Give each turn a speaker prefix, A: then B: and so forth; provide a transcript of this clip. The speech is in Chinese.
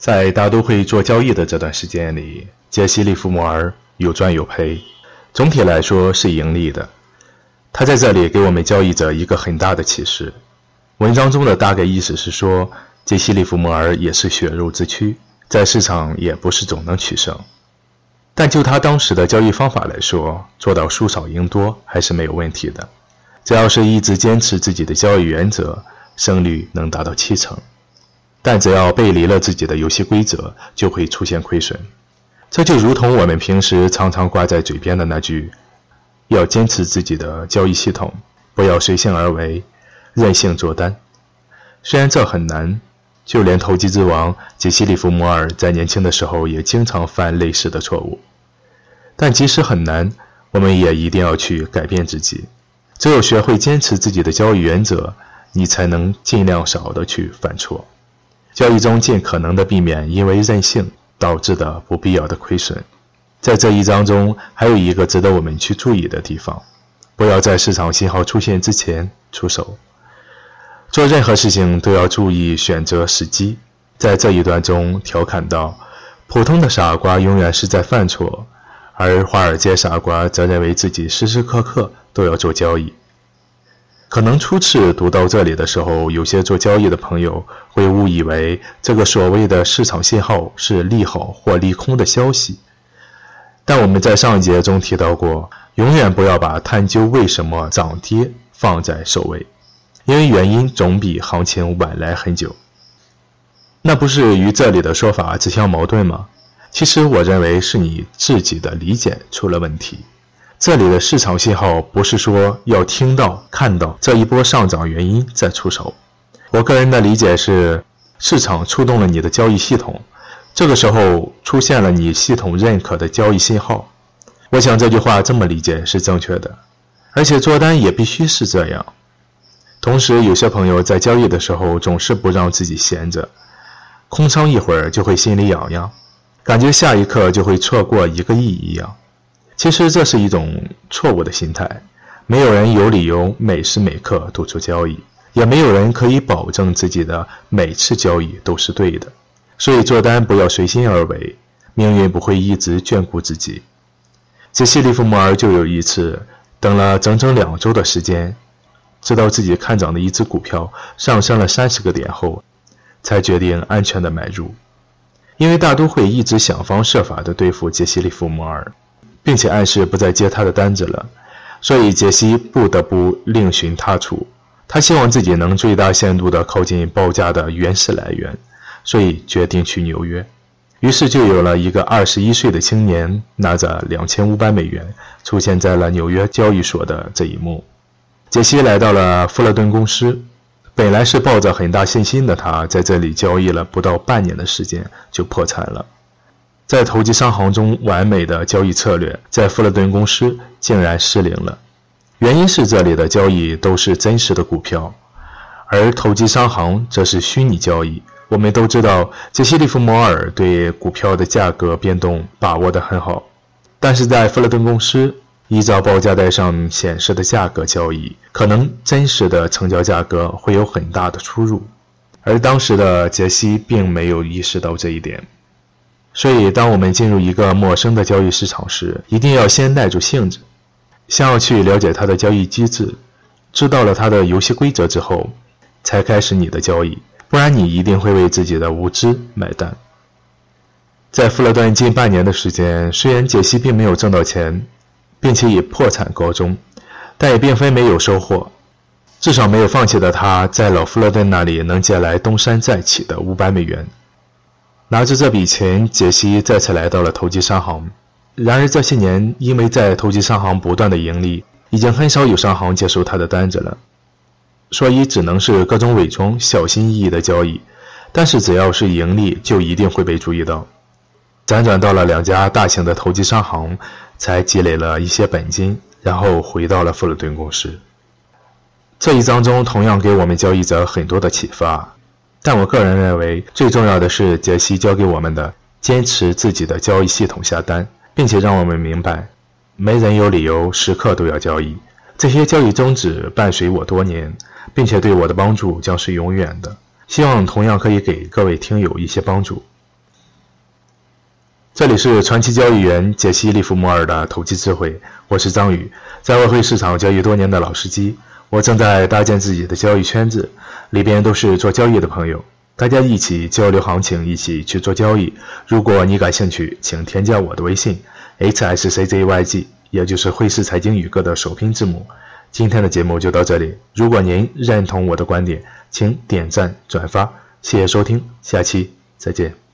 A: 在大都会做交易的这段时间里，杰西·利弗摩尔有赚有赔，总体来说是盈利的。他在这里给我们交易者一个很大的启示。文章中的大概意思是说，杰西·利弗摩尔也是血肉之躯，在市场也不是总能取胜。但就他当时的交易方法来说，做到输少赢多还是没有问题的。只要是一直坚持自己的交易原则，胜率能达到七成。但只要背离了自己的游戏规则，就会出现亏损。这就如同我们平时常常挂在嘴边的那句：“要坚持自己的交易系统，不要随性而为，任性做单。”虽然这很难，就连投机之王杰西·利弗摩尔在年轻的时候也经常犯类似的错误。但即使很难，我们也一定要去改变自己。只有学会坚持自己的交易原则，你才能尽量少的去犯错。交易中尽可能的避免因为任性导致的不必要的亏损。在这一章中，还有一个值得我们去注意的地方：不要在市场信号出现之前出手。做任何事情都要注意选择时机。在这一段中调侃道：“普通的傻瓜永远是在犯错，而华尔街傻瓜则认为自己时时刻刻都要做交易。”可能初次读到这里的时候，有些做交易的朋友会误以为这个所谓的市场信号是利好或利空的消息。但我们在上一节中提到过，永远不要把探究为什么涨跌放在首位，因为原因总比行情晚来很久。那不是与这里的说法自相矛盾吗？其实我认为是你自己的理解出了问题。这里的市场信号不是说要听到、看到这一波上涨原因再出手。我个人的理解是，市场触动了你的交易系统，这个时候出现了你系统认可的交易信号。我想这句话这么理解是正确的，而且做单也必须是这样。同时，有些朋友在交易的时候总是不让自己闲着，空仓一会儿就会心里痒痒，感觉下一刻就会错过一个亿一样。其实这是一种错误的心态，没有人有理由每时每刻都做交易，也没有人可以保证自己的每次交易都是对的。所以做单不要随心而为，命运不会一直眷顾自己。杰西·利弗莫尔就有一次等了整整两周的时间，直到自己看涨的一只股票上升了三十个点后，才决定安全的买入，因为大都会一直想方设法的对付杰西·利弗莫尔。并且暗示不再接他的单子了，所以杰西不得不另寻他处。他希望自己能最大限度地靠近报价的原始来源，所以决定去纽约。于是就有了一个二十一岁的青年拿着两千五百美元出现在了纽约交易所的这一幕。杰西来到了富勒顿公司，本来是抱着很大信心的他，在这里交易了不到半年的时间就破产了。在投机商行中完美的交易策略，在富勒顿公司竟然失灵了。原因是这里的交易都是真实的股票，而投机商行则是虚拟交易。我们都知道，杰西·利弗摩尔对股票的价格变动把握得很好，但是在富勒顿公司，依照报价单上显示的价格交易，可能真实的成交价格会有很大的出入，而当时的杰西并没有意识到这一点。所以，当我们进入一个陌生的交易市场时，一定要先耐住性子，先要去了解它的交易机制，知道了它的游戏规则之后，才开始你的交易，不然你一定会为自己的无知买单。在富勒顿近半年的时间，虽然杰西并没有挣到钱，并且以破产告终，但也并非没有收获，至少没有放弃的他，在老富勒顿那里能借来东山再起的五百美元。拿着这笔钱，杰西再次来到了投机商行。然而这些年，因为在投机商行不断的盈利，已经很少有商行接受他的单子了，所以只能是各种伪装、小心翼翼的交易。但是只要是盈利，就一定会被注意到。辗转到了两家大型的投机商行，才积累了一些本金，然后回到了富勒顿公司。这一章中同样给我们交易者很多的启发。但我个人认为，最重要的是杰西教给我们的：坚持自己的交易系统下单，并且让我们明白，没人有理由时刻都要交易。这些交易宗旨伴随我多年，并且对我的帮助将是永远的。希望同样可以给各位听友一些帮助。这里是传奇交易员解析利弗莫尔的投机智慧，我是张宇，在外汇市场交易多年的老司机，我正在搭建自己的交易圈子，里边都是做交易的朋友，大家一起交流行情，一起去做交易。如果你感兴趣，请添加我的微信 hsczyg，也就是汇市财经宇哥的首拼字母。今天的节目就到这里，如果您认同我的观点，请点赞转发，谢谢收听，下期再见。